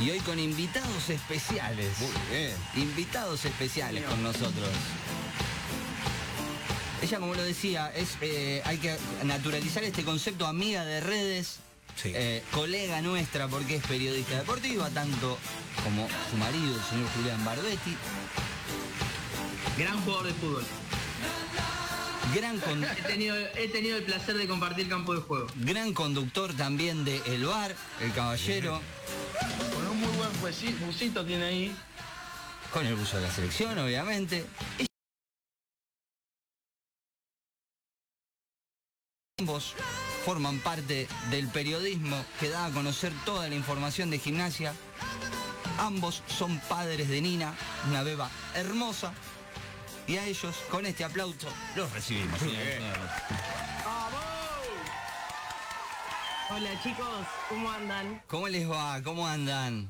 Y hoy con invitados especiales. Muy bien. Invitados especiales con nosotros. Ella, como lo decía, es eh, hay que naturalizar este concepto amiga de redes, Sí. eh, colega nuestra porque es periodista deportiva, tanto como su marido, el señor Julián Barbetti, Gran jugador de fútbol. gran, con- He tenido, he tenido el placer de compartir campo de juego. gran conductor también de El Bar, el caballero, busito tiene ahí. con el buzo de la selección, obviamente. Ambos forman parte del periodismo que da a conocer toda la información de gimnasia. Ambos son padres de Nina, una beba hermosa. Y a ellos, con este aplauso, los recibimos. señores. Hola chicos, ¿cómo andan? ¿Cómo les va? ¿Cómo andan?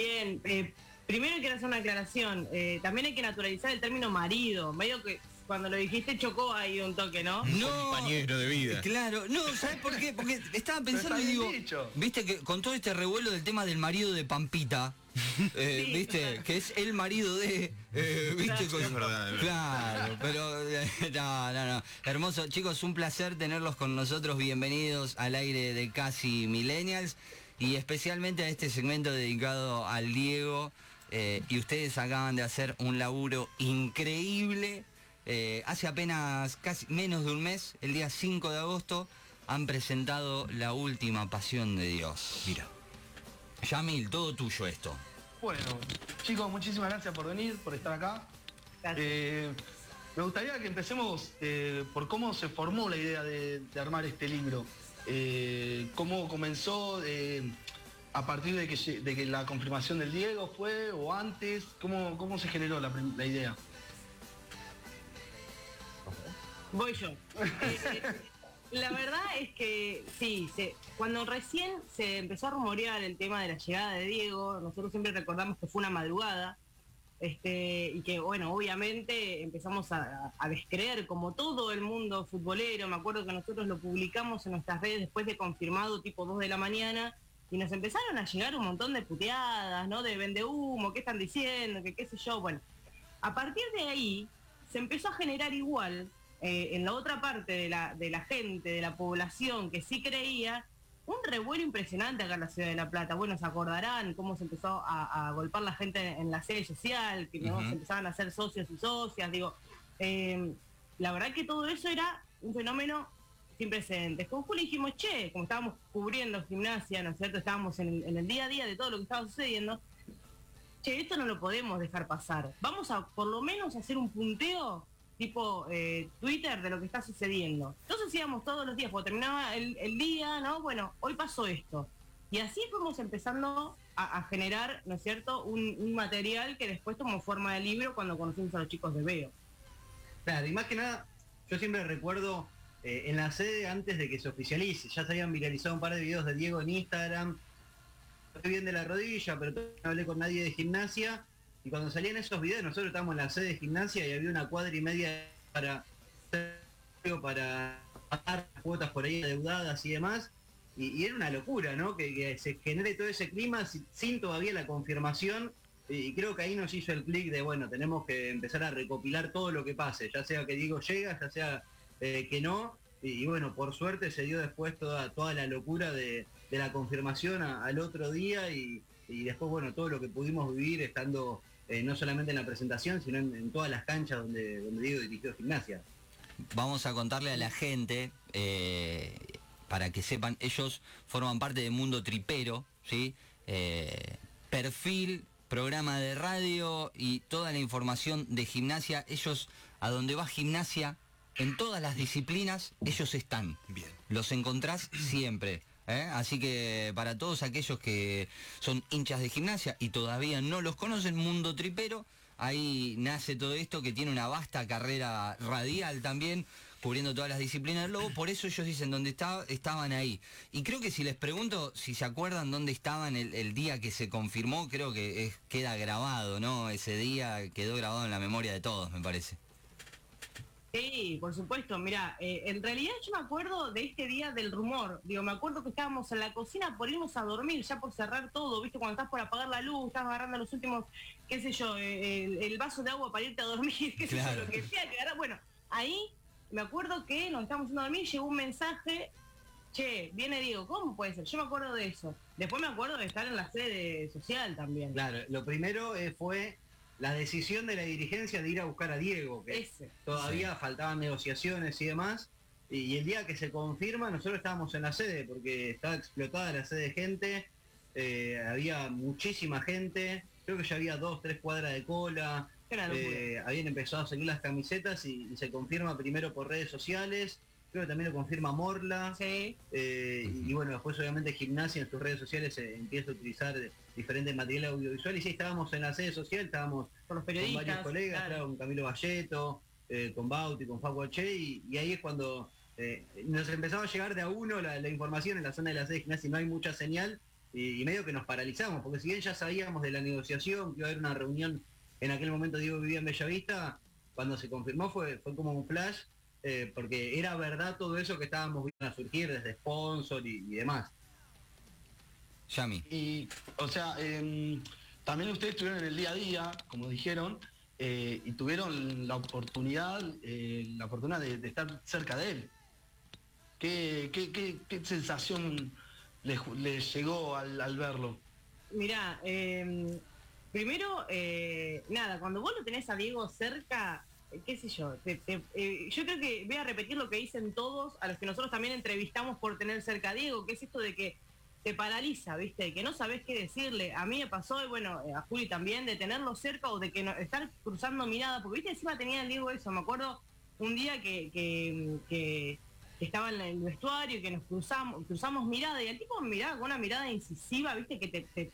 Bien, eh, primero quiero hacer una aclaración. eh, también hay que naturalizar el término marido. Medio que cuando lo dijiste chocó ahí un toque, ¿no? No, Compañero de vida. Claro, no, ¿sabes por qué? Porque estaba pensando y digo, dicho. viste que con todo este revuelo del tema del marido de Pampita, eh, Sí. viste, que es el marido de, eh, viste, con- Es verdad, claro, pero eh, no, no, no, hermoso, chicos, un placer tenerlos con nosotros, bienvenidos al aire de Casi Millennials y especialmente a este segmento dedicado al Diego. eh, y ustedes acaban de hacer un laburo increíble. Eh, hace apenas casi menos de un mes, el día 5 de agosto, han presentado La Última Pasión de Dios. Mira. Yamil, todo tuyo esto. Bueno, chicos, muchísimas gracias por venir, por estar acá. Eh, me gustaría que empecemos eh, por cómo se formó la idea de, de armar este libro. Eh, cómo comenzó, eh, a partir de que, la confirmación del Diego fue o antes, cómo, cómo se generó la, idea. Voy yo. Eh, la verdad es que sí, cuando recién se empezó a rumorear el tema de la llegada de Diego, nosotros siempre recordamos que fue una madrugada. Este, y que bueno, obviamente empezamos a, descreer como todo el mundo futbolero, me acuerdo que nosotros lo publicamos en nuestras redes después de confirmado tipo 2 de la mañana y nos empezaron a llegar un montón de puteadas, ¿no? De vende humo, ¿qué están diciendo? Que qué sé yo, bueno. A partir de ahí se empezó a generar igual eh, en la otra parte de la, de la gente, de la población que sí creía, un revuelo impresionante acá en la ciudad de La Plata. Bueno, se acordarán cómo se empezó a, a golpear la gente en la sede social, que ¿no? Ujú. se empezaban a hacer socios y socias, digo. eh, la verdad que todo eso era un fenómeno sin precedentes. Con Juli dijimos, che, como estábamos cubriendo gimnasia, ¿no es cierto? Estábamos en, en el día a día de todo lo que estaba sucediendo, che, esto no lo podemos dejar pasar. Vamos a por lo menos hacer un punteo tipo eh, Twitter de lo que está sucediendo. Entonces íbamos todos los días, cuando terminaba el, día, ¿no? Bueno, hoy pasó esto. Y así fuimos empezando a, generar, ¿no es cierto?, un, material que después tomó forma de libro cuando conocimos a los chicos de Veo. Claro, y más que nada, yo siempre recuerdo eh, en la sede antes de que se oficialice, ya se habían viralizado un par de videos de Diego en Instagram, estoy bien de la rodilla, pero no hablé con nadie de gimnasia, y cuando salían esos videos nosotros estábamos en la sede de gimnasia y había una cuadra y media para para pagar cuotas por ahí adeudadas y demás, y, era una locura, ¿no? Que, se genere todo ese clima si- sin todavía la confirmación y creo que ahí nos hizo el clic de, bueno, tenemos que empezar a recopilar todo lo que pase, ya sea que Diego llega, ya sea eh, que no. Y, bueno, por suerte se dio después toda, toda la locura de, de la confirmación al otro día y, y después, bueno, todo lo que pudimos vivir estando eh, no solamente en la presentación, sino en, en todas las canchas donde, donde Diego dirigió gimnasia. Vamos a contarle a la gente, eh, para que sepan, ellos forman parte de Mundo Tripero, ¿sí? Eh, perfil, programa de radio y toda la información de gimnasia. Ellos, a donde va gimnasia, en todas las disciplinas, ellos están. Bien. Los encontrás siempre. ¿Eh? Así que para todos aquellos que son hinchas de gimnasia y todavía no los conocen, Mundo Tripero, ahí nace todo esto que tiene una vasta carrera radial también, cubriendo todas las disciplinas del lobo, por eso ellos dicen dónde estaban ahí. Y creo que si les pregunto si se acuerdan dónde estaban el, día que se confirmó, creo que queda grabado, ¿no? Ese día quedó grabado en la memoria de todos, me parece. Sí, por supuesto. Mira, eh, en realidad yo me acuerdo de este día del rumor. Digo, me acuerdo que estábamos en la cocina por irnos a dormir, ya por cerrar todo, ¿viste? Cuando estás por apagar la luz, estás agarrando los últimos, qué sé yo, eh, el, el vaso de agua para irte a dormir, qué sé Claro. yo, lo que sea que agarrar. Bueno, ahí me acuerdo que nos estábamos yendo a dormir, llegó un mensaje, che, viene Diego, ¿cómo puede ser? Yo me acuerdo de eso. Después me acuerdo de estar en la sede social también. Claro, lo primero eh, fue la decisión de la dirigencia de ir a buscar a Diego, que Ese. todavía faltaban negociaciones y demás. Y, y el día que se confirma, nosotros estábamos en la sede, porque estaba explotada la sede de gente, eh, había muchísima gente, creo que ya había dos, tres cuadras de cola, eh, habían empezado a salir las camisetas y, y se confirma primero por redes sociales, creo que también lo confirma Morla. Sí. Eh, y bueno, después obviamente Gimnasia en sus redes sociales eh, empieza a utilizar diferentes materiales audiovisuales. Y sí, estábamos en la sede social, estábamos Con los con periodistas. varios colegas, claro. con Camilo Valleto, eh, con Bauti, con Facu H, y, y ahí es cuando eh, nos empezaba a llegar de a uno la, la información en la zona de la sede de Gimnasia y no hay mucha señal, y, y medio que nos paralizamos, porque si bien ya sabíamos de la negociación, que iba a haber una reunión, en aquel momento Diego vivía en Bellavista, cuando se confirmó fue, fue como un flash, eh, porque era verdad todo eso que estábamos viendo a surgir desde sponsor y, y demás. Yami. Y, o sea, em, también ustedes estuvieron en el día a día, como dijeron, eh, y tuvieron la oportunidad, eh, la oportunidad de, de estar cerca de él. ¿Qué, qué- qué- qué sensación les, les llegó al, al verlo? Mirá, eh, primero, eh, nada, cuando vos lo tenés a Diego cerca, qué sé yo, te- te- eh, yo creo que voy a repetir lo que dicen todos, a los que nosotros también entrevistamos por tener cerca a Diego, que es esto de que te paraliza, ¿viste? Que no sabés qué decirle. A mí me pasó, y bueno, eh, a Juli también, de tenerlo cerca o de que no, estar cruzando miradas, porque, ¿viste? Encima tenía el Diego eso, me acuerdo un día que, que, que- estaba en el vestuario, que nos cruzamos, cruzamos mirada, y el tipo miraba con una mirada incisiva, ¿viste? Que te-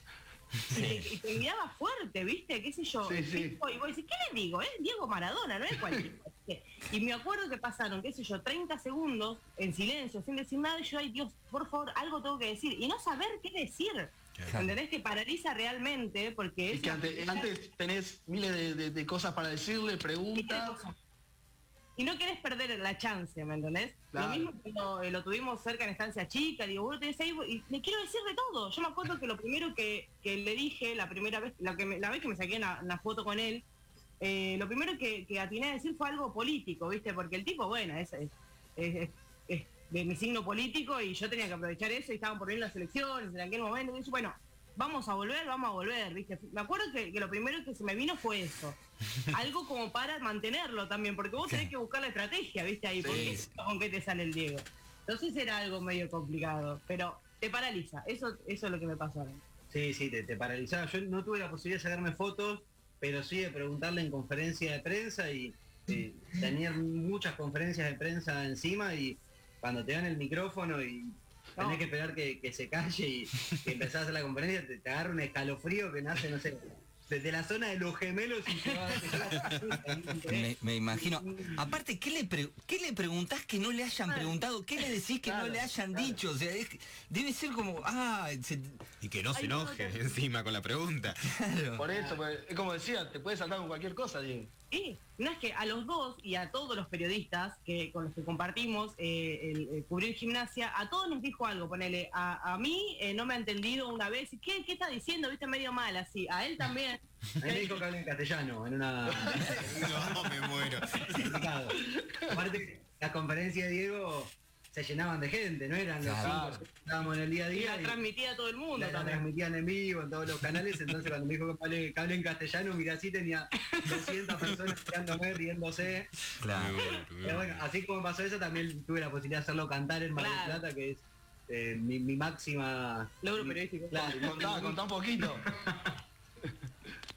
y te, y te miraba fuerte, ¿viste? ¿Qué sé yo? Sí, sí. y vos decís, ¿qué le digo? Es Diego Maradona, no es cualquier. Y me acuerdo que pasaron, qué sé yo, 30 segundos en silencio, sin decir nada, y yo, ay Dios, por favor, algo tengo que decir. Y no saber qué decir. ¿Entendés? Que paraliza realmente, porque Y es que la ante- primera- antes tenés miles de, de- de cosas para decirle, preguntas. Y no querés perder la chance, ¿me entendés? Claro. Lo mismo cuando eh, lo tuvimos cerca en estancia chica, digo, vos tenés ahí y le quiero decir de todo. Yo me acuerdo que lo primero que, que le dije, la primera vez, la, que me- la vez que me saqué una, una foto con él, eh, lo primero que, que atiné a decir fue algo político, ¿viste? Porque el tipo, bueno, es, es- es- es de mi signo político y yo tenía que aprovechar eso y estaban por venir las elecciones en aquel momento. Y dije, bueno, vamos a volver, vamos a volver, ¿viste? Me acuerdo que, que lo primero que se me vino fue eso. Algo como para mantenerlo también, porque vos tenés que buscar la estrategia, ¿viste? Ahí, porque Sí. con qué te sale el Diego. Entonces era algo medio complicado, pero te paraliza. Eso, eso es lo que me pasó. Sí, sí, te, te paralizaba. Yo no tuve la posibilidad de sacarme fotos, pero sí de preguntarle en conferencia de prensa y, y tener muchas conferencias de prensa encima y cuando te dan el micrófono y tenés No. que esperar que, que se calle y que empezás a hacer la conferencia, te, te agarra un escalofrío que nace, no sé, desde la zona de los gemelos y te va Me, me imagino. Aparte, ¿qué le, pre- ¿qué le preguntás que no le hayan Claro. preguntado? ¿Qué le decís que no le hayan claro. dicho? O sea, es- debe ser como, ah, se- Y que no se Ay, enoje no. encima con la pregunta. claro. Por eso, pues, es como decía, te puedes saltar con cualquier cosa, Diego. Sí, no es que a los dos y a todos los periodistas que con los que compartimos eh, el, el cubrir gimnasia, a todos nos dijo algo, ponele, a, a mí eh, no me ha entendido una vez, ¿qué, qué está diciendo? Viste medio mal así, a él también. A mí me dijo que habla en castellano, en una... No, me muero. Aparte, las conferencias de Diego se llenaban de gente, no eran los Claro. cinco que estábamos en el día a Y día. la y- transmitía a todo el mundo la, la transmitían en vivo en todos los canales, entonces cuando me dijo que hable, que hable en castellano, mira, así tenía 200 personas mirándome, riéndose. Claro. Pero bueno, así como pasó eso, también tuve la posibilidad de hacerlo cantar en Mar del Claro. Plata, que es eh, mi, mi máxima... Logro mi- periodístico. Claro, Contá, contá un poquito.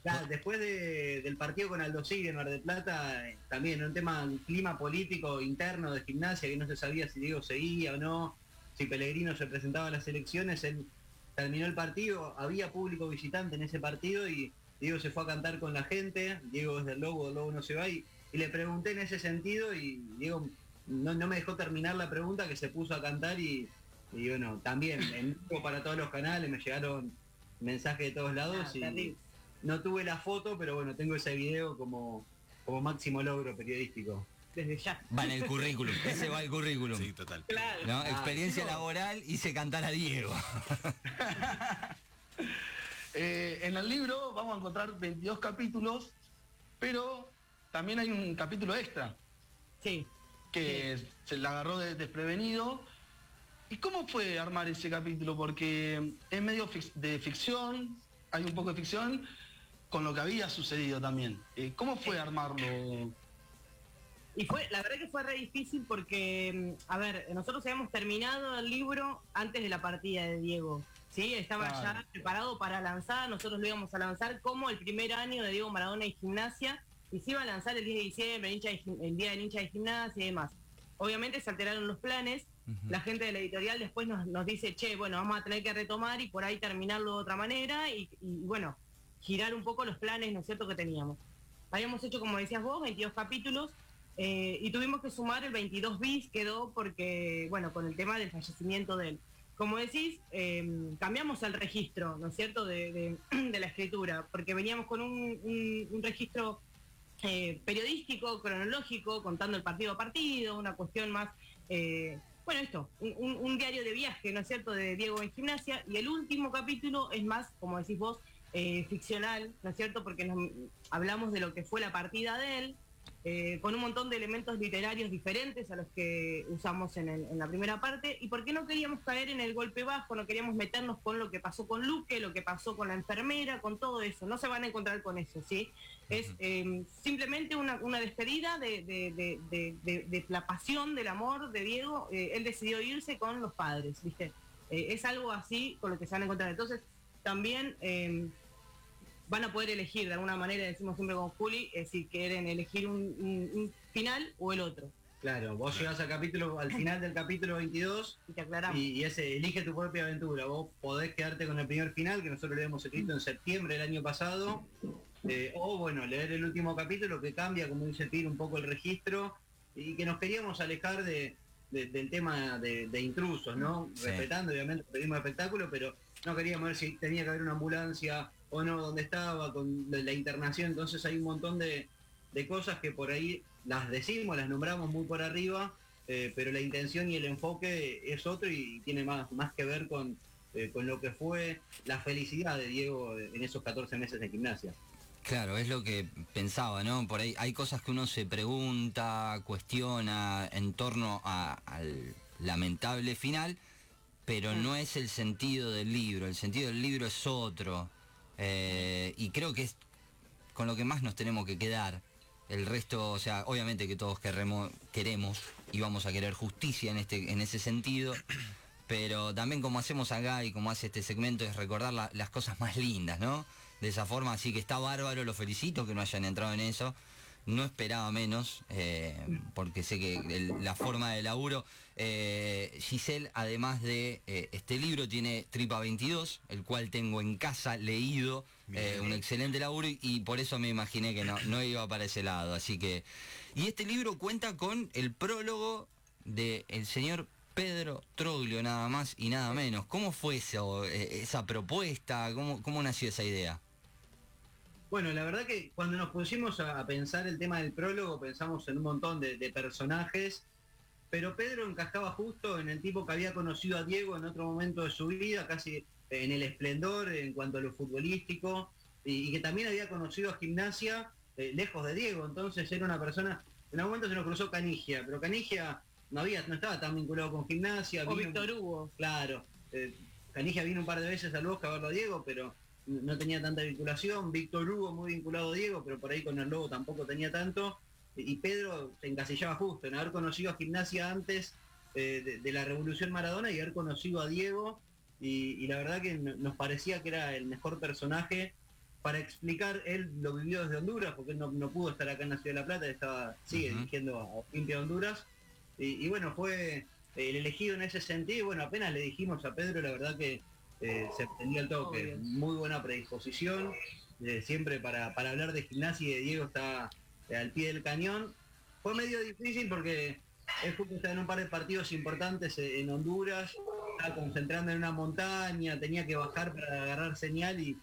Claro, después de- del partido con Aldo Sigre en Mar del Plata, eh, también un tema, un clima político interno de gimnasia, que no se sabía si Diego seguía o no, si Pellegrino se presentaba a las elecciones, él terminó el partido, había público visitante en ese partido y Diego se fue a cantar con la gente, Diego es del Lobo, el Lobo no se va, y, y le pregunté en ese sentido y Diego no, no me dejó terminar la pregunta, que se puso a cantar y, y bueno, también en para todos los canales me llegaron mensajes de todos lados Ah, y terrible. No tuve la foto, pero bueno, tengo ese video como, como máximo logro periodístico. desde ya. Va en el currículum, ese va el currículum. Sí, total. Claro. ¿no? Ah, Experiencia no. laboral, hice cantar a Diego. Eh, en el libro vamos a encontrar 22 capítulos, pero también hay un capítulo extra Sí. que se la agarró de- desprevenido. ¿Y cómo fue armar ese capítulo? Porque es medio fic- de ficción, hay un poco de ficción con lo que había sucedido también. Eh, ¿Cómo fue armarlo? Y fue, la verdad que fue re difícil porque, mm, a ver, nosotros habíamos terminado el libro antes de la partida de Diego. Sí, estaba Claro. ya preparado para lanzar, nosotros lo íbamos a lanzar como el primer año de Diego Maradona y gimnasia, y se iba a lanzar el 10 de diciembre, el, de día del hincha de gimnasia y demás. Obviamente se alteraron los planes, la gente de la editorial después nos, nos dice, che, bueno, vamos a tener que retomar y por ahí terminarlo de otra manera y, y, bueno, girar un poco los planes, ¿no es cierto?, que teníamos. Habíamos hecho, como decías vos, 22 capítulos eh, y tuvimos que sumar el 22 bis, quedó porque, bueno, con el tema del fallecimiento de él. Como decís, eh, cambiamos el registro, ¿no es cierto?, de, la escritura, porque veníamos con un, registro eh, periodístico, cronológico, contando el partido a partido, una cuestión más, eh, bueno, esto, un diario de viaje, ¿no es cierto?, de Diego en gimnasia, y el último capítulo es más, como decís vos, eh, ficcional, ¿no es cierto?, porque nos, hablamos de lo que fue la partida de él, eh, con un montón de elementos literarios diferentes a los que usamos en, el- en la primera parte, y por qué no queríamos caer en el golpe bajo, no queríamos meternos con lo que pasó con Luque, lo que pasó con la enfermera, con todo eso, no se van a encontrar con eso, ¿sí? Es eh, simplemente una, una despedida de, de- de- la pasión, del amor de Diego, él decidió irse con los padres, ¿viste? Es algo así con lo que se van a encontrar. Entonces, también... van a poder elegir de alguna manera, decimos siempre con Juli, eh, si quieren elegir un, un- un final o el otro. Claro, vos llegás al capítulo, al final del capítulo 22 Y te aclaramos. y, y ese elige tu propia aventura. Vos podés quedarte con el primer final, que nosotros lo habíamos escrito en septiembre del año pasado, eh, o bueno, leer el último capítulo que cambia, como dice Pir, un poco el registro, y que nos queríamos alejar de, de- del tema de, de intrusos, ¿no? Sí. Respetando obviamente el periodismo de espectáculo, pero no queríamos ver si tenía que haber una ambulancia o no, dónde estaba, con la internación, entonces hay un montón de, de cosas que por ahí las decimos, las nombramos muy por arriba, eh, pero la intención y el enfoque es otro y tiene más, más que ver con, eh, con lo que fue la felicidad de Diego en esos 14 meses de gimnasia. Claro, es lo que pensaba, ¿no? Por ahí hay cosas que uno se pregunta, cuestiona en torno al lamentable final, pero no es el sentido del libro, el sentido del libro es otro. Eh, y creo que es con lo que más nos tenemos que quedar. El resto, o sea, obviamente que todos querremos, queremos y vamos a querer justicia en, este, en ese sentido, pero también como hacemos acá y como hace este segmento es recordar la- las cosas más lindas, ¿no? De esa forma, así que está bárbaro, lo felicito que no hayan entrado en eso. No esperaba menos, eh, porque sé que el- la forma de laburo. eh, Giselle, además de eh, este libro, tiene Tripa 22, el cual tengo en casa leído, un excelente laburo, y, y por eso me imaginé que no, no iba para ese lado. Así que. Y este libro cuenta con el prólogo del señor Pedro Troglio, nada más y nada menos. ¿Cómo fue eso, esa propuesta? ¿Cómo, ¿Cómo nació esa idea? Bueno, la verdad que cuando nos pusimos a, pensar el tema del prólogo, pensamos en un montón de, de personajes, pero Pedro encajaba justo en el tipo que había conocido a Diego en otro momento de su vida, casi en el esplendor en cuanto a lo futbolístico, y, y que también había conocido a Gimnasia eh, lejos de Diego, entonces era una persona, en algún momento se nos cruzó Canigia, pero Canigia no había, no estaba tan vinculado con Gimnasia. O vino- Víctor Hugo. Claro. eh, Canigia vino un par de veces al Bosque a verlo a Diego, pero no tenía tanta vinculación. Víctor Hugo muy vinculado a Diego, pero por ahí con el Lobo tampoco tenía tanto. Y Pedro se encasillaba justo en haber conocido a Gimnasia antes eh, de, de la Revolución Maradona y haber conocido a Diego. Y, y la verdad que no- nos parecía que era el mejor personaje para explicar, él lo vivió desde Honduras, porque él no, no pudo estar acá en la Ciudad de La Plata, estaba, sigue Ujú. dirigiendo a Olimpia Honduras. Y, y bueno, fue el elegido en ese sentido. y Bueno, apenas le dijimos a Pedro, la verdad que eh, se prendió el toque. Obvio. Muy buena predisposición. eh, siempre para, para hablar de gimnasia y de Diego está eh, al pie del cañón. Fue medio difícil porque él justo estaba en un par de partidos importantes en Honduras, estaba concentrando en una montaña, tenía que bajar para agarrar señal y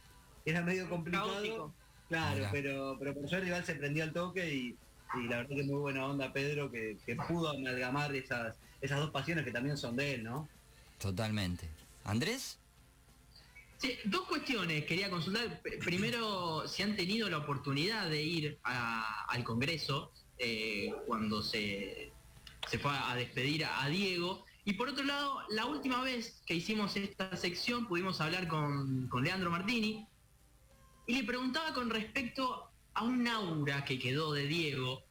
era medio complicado. Caótico. Claro, pero, pero por suerte igual se prendió al toque y, y la verdad que muy buena onda Pedro que, que pudo amalgamar esas, esas dos pasiones que también son de él, ¿no? Totalmente. ¿Andrés? Dos cuestiones quería consultar. Primero, si han tenido la oportunidad de ir al Congreso eh, cuando se, se fue a despedir a, Diego. Y por otro lado, la última vez que hicimos esta sección pudimos hablar con, con Leandro Martini y le preguntaba con respecto a un aura que quedó de Diego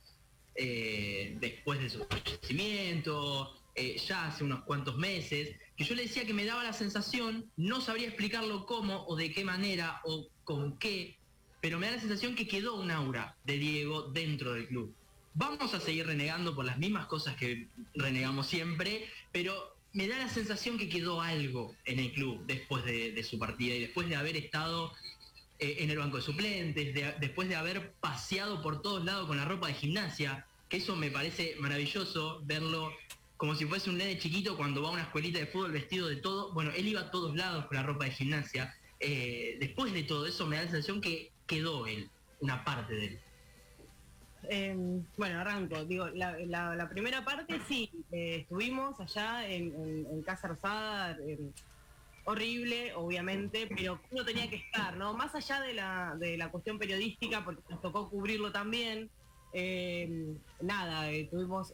eh, después de su fallecimiento, eh, ya hace unos cuantos meses, que yo le decía que me daba la sensación, no sabría explicarlo cómo o de qué manera o con qué, pero me da la sensación que quedó un aura de Diego dentro del club. Vamos a seguir renegando por las mismas cosas que renegamos siempre, pero me da la sensación que quedó algo en el club después de, su partida y después de haber estado eh, en el banco de suplentes, de- después de haber paseado por todos lados con la ropa de gimnasia, que eso me parece maravilloso verlo como si fuese un nene chiquito cuando va a una escuelita de fútbol vestido de todo. Bueno, él iba a todos lados con la ropa de gimnasia. Eh, después de todo eso me da la sensación que quedó él, una parte de él. Eh, bueno, arranco. Digo, la, primera parte sí, eh, estuvimos allá en, Casa Rosada, eh, horrible, obviamente, pero uno tenía que estar, ¿no? Más allá de la, de la cuestión periodística, porque nos tocó cubrirlo también, eh, nada, eh, tuvimos,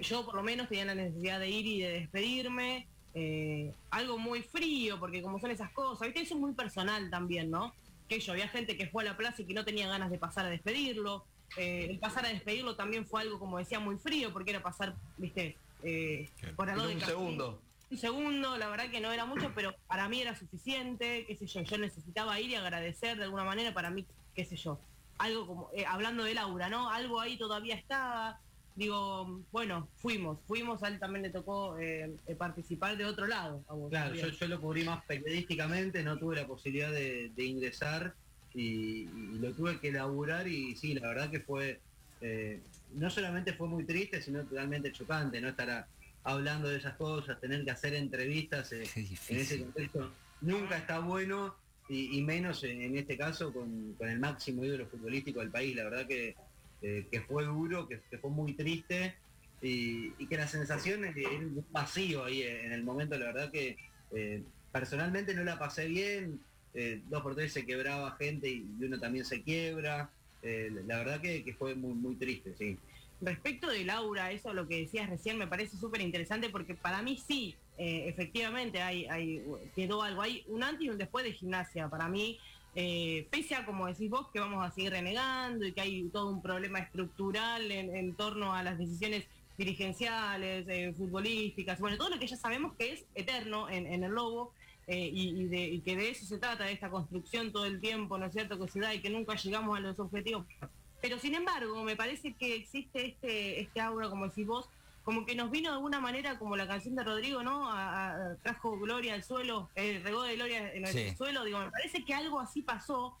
yo por lo menos tenía la necesidad de ir y de despedirme, eh, algo muy frío, porque como son esas cosas, ¿viste? Eso es muy personal también, ¿no? Que yo, había gente que fue a la plaza y que no tenía ganas de pasar a despedirlo, eh, el pasar a despedirlo también fue algo, como decía, muy frío, porque era pasar, ¿viste? Eh, por al lado En de un segundo. un segundo, la verdad que no era mucho, pero para mí era suficiente, qué sé yo, yo necesitaba ir y agradecer de alguna manera, para mí, qué sé yo, algo como, eh, hablando de Laura, ¿no? Algo ahí todavía estaba, digo, bueno, fuimos, fuimos, a él también le tocó eh, eh, participar de otro lado. a vos, Claro, yo, lo cubrí más periodísticamente, no tuve la posibilidad de, de ingresar y, y lo tuve que laburar y sí, la verdad que fue, eh, no solamente fue muy triste, sino totalmente chocante, ¿no? Estar a- hablando de esas cosas, tener que hacer entrevistas eh, en ese contexto, nunca está bueno y, y menos en, en este caso con, con el máximo ídolo futbolístico del país, la verdad que, eh, que fue duro, que, fue muy triste y, y que la sensación es un vacío ahí en el momento, la verdad que eh, personalmente no la pasé bien, eh, dos por tres se quebraba gente y uno también se quiebra, la verdad que, que fue muy, muy triste, sí. Respecto de Laura, eso lo que decías recién me parece súper interesante porque para mí sí, efectivamente hay, quedó algo, hay un antes y un después de gimnasia. Para mí, eh, pese a como decís vos que vamos a seguir renegando y que hay todo un problema estructural en, torno a las decisiones dirigenciales, eh, futbolísticas, bueno, todo lo que ya sabemos que es eterno en, el Lobo. eh, y que de eso se trata, de esta construcción todo el tiempo, ¿no es cierto?, que se da y que nunca llegamos a los objetivos pero sin embargo, me parece que existe este, este aura, como decís vos, como que nos vino de alguna manera, como la canción de Rodrigo, ¿no? A- a- trajo gloria al suelo, eh, regó de gloria en el Sí. suelo. Digo, me parece que algo así pasó,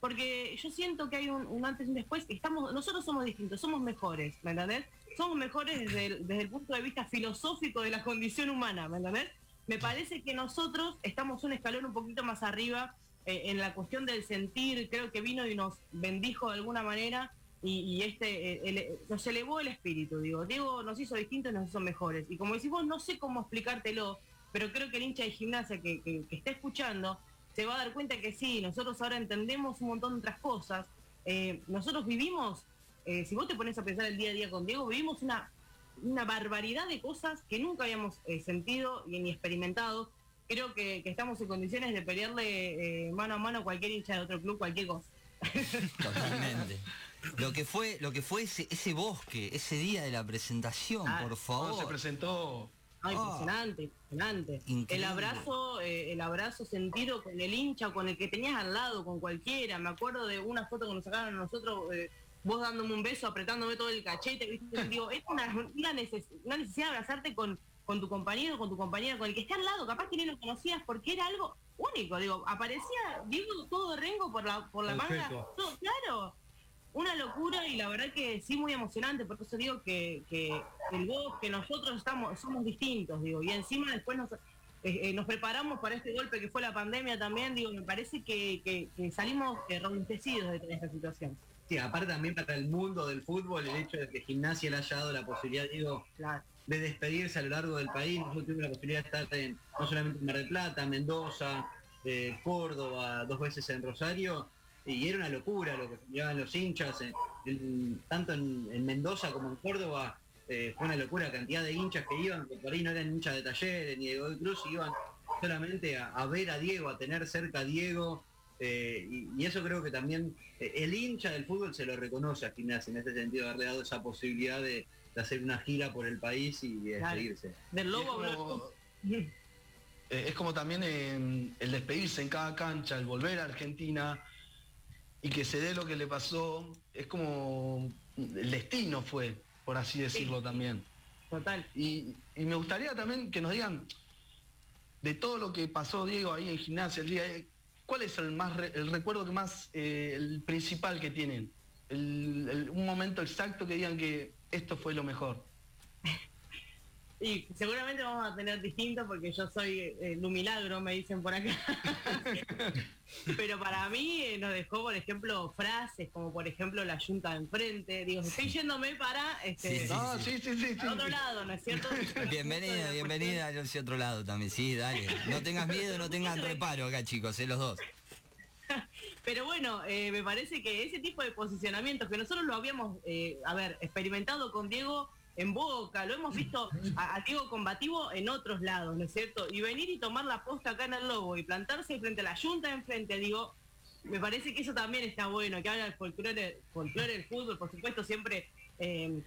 porque yo siento que hay un, un antes y un después. Estamos, nosotros somos distintos, somos mejores, ¿me entendés? Somos mejores desde el, desde el punto de vista filosófico de la condición humana, ¿me entendés? Me parece que nosotros estamos un escalón un poquito más arriba eh, en la cuestión del sentir, creo que vino y nos bendijo de alguna manera y, y este eh, ele- nos elevó el espíritu, digo. Diego nos hizo distintos, nos hizo mejores. Y como decís vos, no sé cómo explicártelo, pero creo que el hincha de gimnasia que, que- que está escuchando se va a dar cuenta que sí, nosotros ahora entendemos un montón de otras cosas. Eh, nosotros vivimos, eh, si vos te pones a pensar el día a día con Diego, vivimos una, una barbaridad de cosas que nunca habíamos eh, sentido y ni experimentado. Creo que, que estamos en condiciones de pelearle eh, mano a mano a cualquier hincha de otro club, cualquier cosa. Totalmente. Lo que fue, lo que fue ese, ese bosque, ese día de la presentación, Ah, por Cuando se favor. presentó, No, Ah. impresionante, impresionante. Increíble. El abrazo, eh, el abrazo sentido con el hincha, con el que tenías al lado, con cualquiera. Me acuerdo de una foto que nos sacaron a nosotros, eh, vos dándome un beso, apretándome todo el cachete, ¿viste? Digo, es una, una neces- una necesidad de abrazarte con, con tu compañero, con tu compañera, con el que está al lado, capaz que ni lo conocías porque era algo único, digo, aparecía Diego todo rengo por la, por la manga, todo, claro, una locura y la verdad que sí muy emocionante, por eso digo que, que el vos, que nosotros estamos, somos distintos, digo, y encima después nos, eh, eh, nos preparamos para este golpe que fue la pandemia también, digo, me parece que, que- que salimos eh, de toda esta situación. Sí, aparte también para el mundo del fútbol, el hecho de que Gimnasia le haya dado la posibilidad, digo, Claro. de despedirse a lo largo del país. Nosotros tuvimos la posibilidad de estar en, no solamente en Mar del Plata, Mendoza, eh, Córdoba, dos veces en Rosario, y era una locura lo que llevaban los hinchas, en- en- tanto en, en Mendoza como en Córdoba, eh, fue una locura la cantidad de hinchas que iban, que por ahí no eran hinchas de talleres ni de Godoy Cruz, iban solamente a, a ver a Diego, a tener cerca a Diego. eh, y, y eso creo que también eh, el hincha del fútbol se lo reconoce a Gimnasia en este sentido, haberle dado esa posibilidad de, de hacer una gira por el país y de Claro. seguirse. Del lobo Eh, es como también eh, el despedirse en cada cancha, el volver a Argentina y que se dé lo que le pasó, es como el destino fue, por así decirlo también. Total. Y, y me gustaría también que nos digan de todo lo que pasó Diego ahí en gimnasia el día, ¿cuál es el más re- el recuerdo que más, eh, el principal que tienen? El- el- un momento exacto que digan que esto fue lo mejor. Y seguramente vamos a tener distinto porque yo soy eh, un milagro, me dicen por acá. Pero para mí eh, nos dejó, por ejemplo, frases como por ejemplo la yunta de enfrente. Digo, estoy yéndome para este, Sí, sí, No, sí, sí, sí. otro lado, ¿no es cierto? Bienvenida, bienvenida al ese otro lado también. Sí, dale. No tengas miedo, no tengan reparo acá, chicos, eh, los dos. Pero bueno, eh, me parece que ese tipo de posicionamientos que nosotros lo habíamos, eh, a ver, experimentado con Diego en Boca, lo hemos visto a, a Diego combativo en otros lados, ¿no es cierto? Y venir y tomar la posta acá en el Lobo y plantarse frente a la Junta de enfrente, digo, me parece que eso también está bueno, que habla del folclore, folclore del fútbol, por supuesto, siempre eh,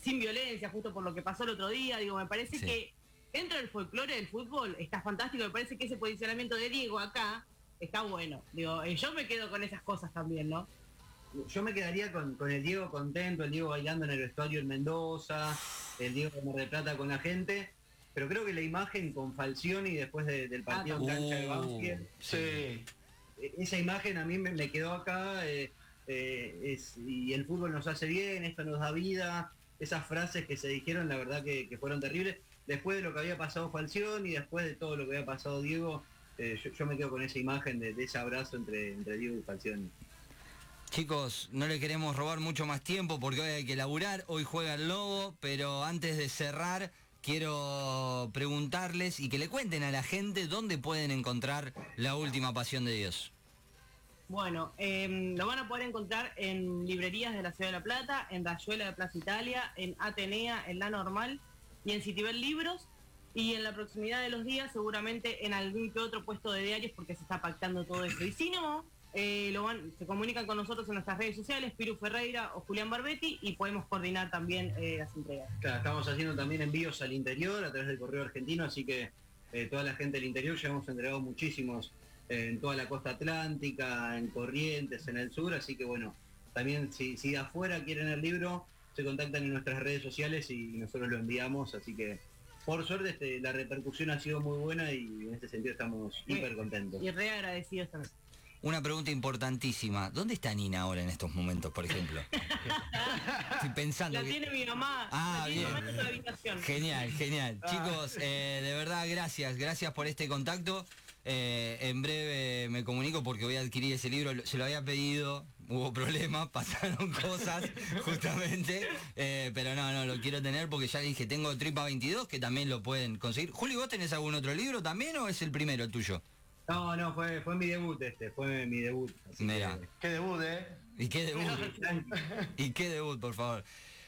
sin violencia, justo por lo que pasó el otro día, digo, me parece Sí. que dentro del folclore del fútbol está fantástico, me parece que ese posicionamiento de Diego acá está bueno. Digo, yo me quedo con esas cosas también, ¿no? Yo me quedaría con, con el Diego contento, el Diego bailando en el vestuario en Mendoza, el Diego de Mar del Plata con la gente, pero creo que la imagen con Falcioni después de- del partido en cancha de Uh, Banfield, Sí. eh, esa imagen a mí me, me quedó acá, eh, eh, es- y el fútbol nos hace bien, esto nos da vida, esas frases que se dijeron, la verdad que, que fueron terribles. Después de lo que había pasado Falcioni, después de todo lo que había pasado Diego, eh, yo, yo me quedo con esa imagen de, de ese abrazo entre, entre Diego y Falcioni. Chicos, no le queremos robar mucho más tiempo porque hoy hay que laburar, hoy juega el Lobo, pero antes de cerrar quiero preguntarles y que le cuenten a la gente dónde pueden encontrar la última pasión de Dios. Bueno, eh, lo van a poder encontrar en librerías de la Ciudad de La Plata, en Rayuela de Plaza Italia, en Atenea, en La Normal y en Citibel Libros. Y en la proximidad de los días, seguramente en algún que otro puesto de diarios, porque se está pactando todo eso. Y si no, eh, lo van, se comunican con nosotros en nuestras redes sociales, Piru Ferreira o Julián Barbetti, y podemos coordinar también eh, las entregas. Claro, estamos haciendo también envíos al interior a través del correo argentino, así que eh, toda la gente del interior ya hemos entregado muchísimos en toda la costa atlántica, en Corrientes, en el sur, así que bueno, también si, si de afuera quieren el libro, se contactan en nuestras redes sociales y nosotros lo enviamos, así que por suerte este, la repercusión ha sido muy buena y en este sentido estamos Sí. hiper contentos. Y re agradecidos también. Una pregunta importantísima. ¿Dónde está Nina ahora en estos momentos, por ejemplo? Estoy pensando La que... tiene mi mamá. Ah, la tiene mi bien. mamá en su habitación. Genial, genial. Chicos, eh, de verdad, gracias. Gracias por este contacto. Eh, en breve me comunico porque voy a adquirir ese libro. Se lo había pedido, hubo problemas, pasaron cosas, justamente. Eh, pero no, no, lo quiero tener porque ya dije, tengo Tripa 22 que también lo pueden conseguir. Juli, ¿vos tenés algún otro libro también o es el primero el tuyo? No, no, fue, fue mi debut este, fue mi debut. Mira. que- Qué debut, ¿eh? ¿Y qué debut? ¿Y qué debut, por favor?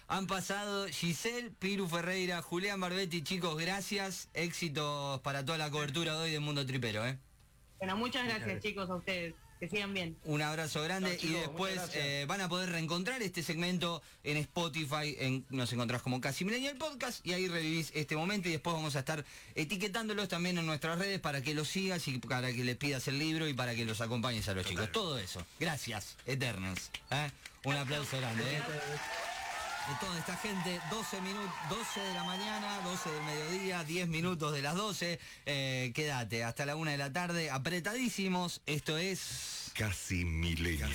Han pasado Giselle, Piru Ferreira, Julián Barbetti, chicos, gracias. Éxitos para toda la cobertura de hoy de Mundo Tripero, ¿eh? Bueno, muchas gracias, gracias. chicos a ustedes. Que sigan bien. Un abrazo grande y después eh, van a poder reencontrar este segmento en Spotify, en, nos encontrás como Casi Millennial Podcast y ahí revivís este momento y después vamos a estar etiquetándolos también en nuestras redes para que los sigas y para que les pidas el libro y para que los acompañes a los chicos. Todo eso. Gracias, Eternals. ¿eh? Un aplauso grande. ¿eh? De toda esta gente, 12 minutos, 12 de la mañana, 12 del mediodía, 10 minutos de las 12. Eh, quédate hasta la una de la tarde, apretadísimos. Esto es. Casi milenial.